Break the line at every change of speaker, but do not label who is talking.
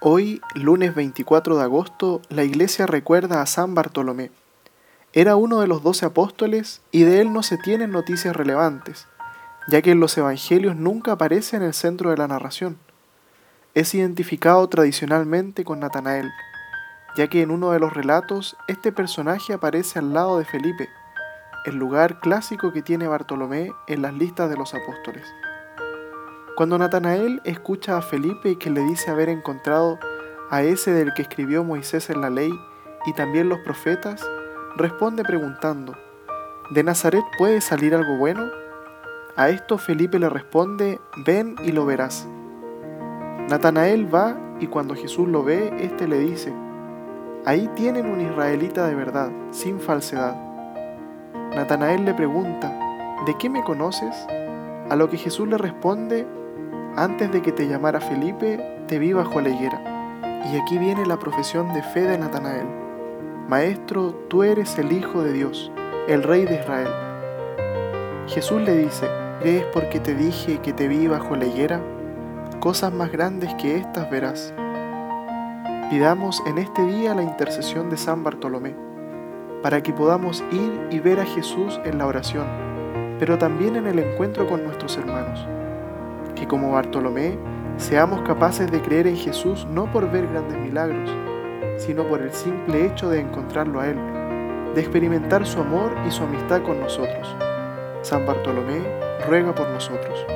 Hoy, lunes 24 de agosto, la iglesia recuerda a San Bartolomé. Era uno de los doce apóstoles y de él no se tienen noticias relevantes, ya que en los evangelios nunca aparece en el centro de la narración. Es identificado tradicionalmente con Natanael, ya que en uno de los relatos este personaje aparece al lado de Felipe, el lugar clásico que tiene Bartolomé en las listas de los apóstoles. Cuando Natanael escucha a Felipe que le dice haber encontrado a ese del que escribió Moisés en la ley y también los profetas, responde preguntando, ¿de Nazaret puede salir algo bueno? A esto Felipe le responde, ven y lo verás. Natanael va y cuando Jesús lo ve, éste le dice, ahí tienen un israelita de verdad, sin falsedad. Natanael le pregunta, ¿de qué me conoces? A lo que Jesús le responde, antes de que te llamara Felipe, te vi bajo la higuera. Y aquí viene la profesión de fe de Natanael. Maestro, tú eres el Hijo de Dios, el Rey de Israel. Jesús le dice, ¿crees porque te dije que te vi bajo la higuera? Cosas más grandes que estas verás. Pidamos en este día la intercesión de San Bartolomé, para que podamos ir y ver a Jesús en la oración, pero también en el encuentro con nuestros hermanos que como Bartolomé seamos capaces de creer en Jesús no por ver grandes milagros, sino por el simple hecho de encontrarlo a Él, de experimentar su amor y su amistad con nosotros. San Bartolomé ruega por nosotros.